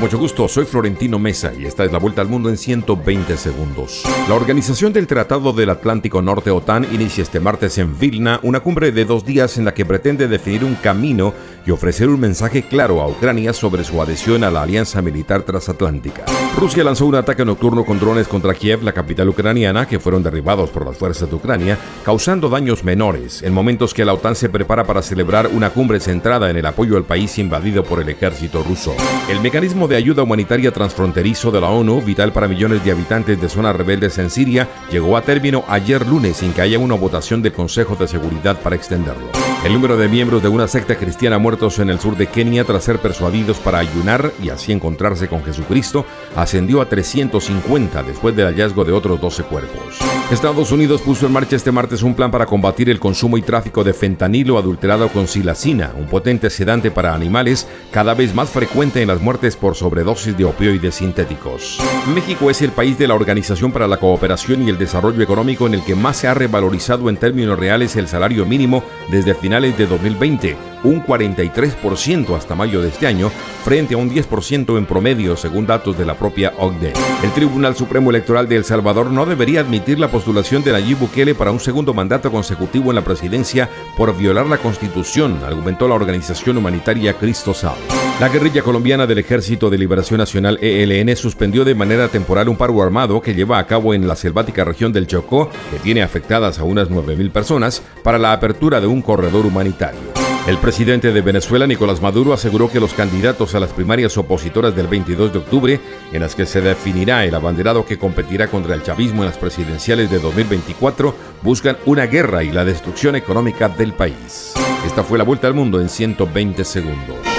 Mucho gusto. Soy Florentino Mesa y esta es la vuelta al mundo en 120 segundos. La Organización del Tratado del Atlántico Norte OTAN inicia este martes en Vilna una cumbre de dos días en la que pretende definir un camino y ofrecer un mensaje claro a Ucrania sobre su adhesión a la alianza militar transatlántica. Rusia lanzó un ataque nocturno con drones contra Kiev, la capital ucraniana, que fueron derribados por las fuerzas de Ucrania, causando daños menores, en momentos que la OTAN se prepara para celebrar una cumbre centrada en el apoyo al país invadido por el ejército ruso. El mecanismo de ayuda humanitaria transfronterizo de la ONU, vital para millones de habitantes de zonas rebeldes en Siria, llegó a término ayer lunes sin que haya una votación del Consejo de Seguridad para extenderlo. El número de miembros de una secta cristiana muertos en el sur de Kenia tras ser persuadidos para ayunar y así encontrarse con Jesucristo ascendió a 350 después del hallazgo de otros 12 cuerpos. Estados Unidos puso en marcha este martes un plan para combatir el consumo y tráfico de fentanilo adulterado con silacina, un potente sedante para animales cada vez más frecuente en las muertes por sobredosis de opioides sintéticos. México es el país de la Organización para la Cooperación y el Desarrollo Económico en el que más se ha revalorizado en términos reales el salario mínimo desde finales de 2020, un 43% hasta mayo de este año, frente a un 10% en promedio, según datos de la propia OCDE. El Tribunal Supremo Electoral de El Salvador no debería admitir la postulación de Nayib Bukele para un segundo mandato consecutivo en la presidencia por violar la Constitución, argumentó la organización humanitaria Cristo Sal. La guerrilla colombiana del Ejército de Liberación Nacional ELN suspendió de manera temporal un paro armado que lleva a cabo en la selvática región del Chocó, que tiene afectadas a unas 9.000 personas, para la apertura de un corredor humanitario. El presidente de Venezuela, Nicolás Maduro, aseguró que los candidatos a las primarias opositoras del 22 de octubre, en las que se definirá el abanderado que competirá contra el chavismo en las presidenciales de 2024, buscan una guerra y la destrucción económica del país. Esta fue la vuelta al mundo en 120 segundos.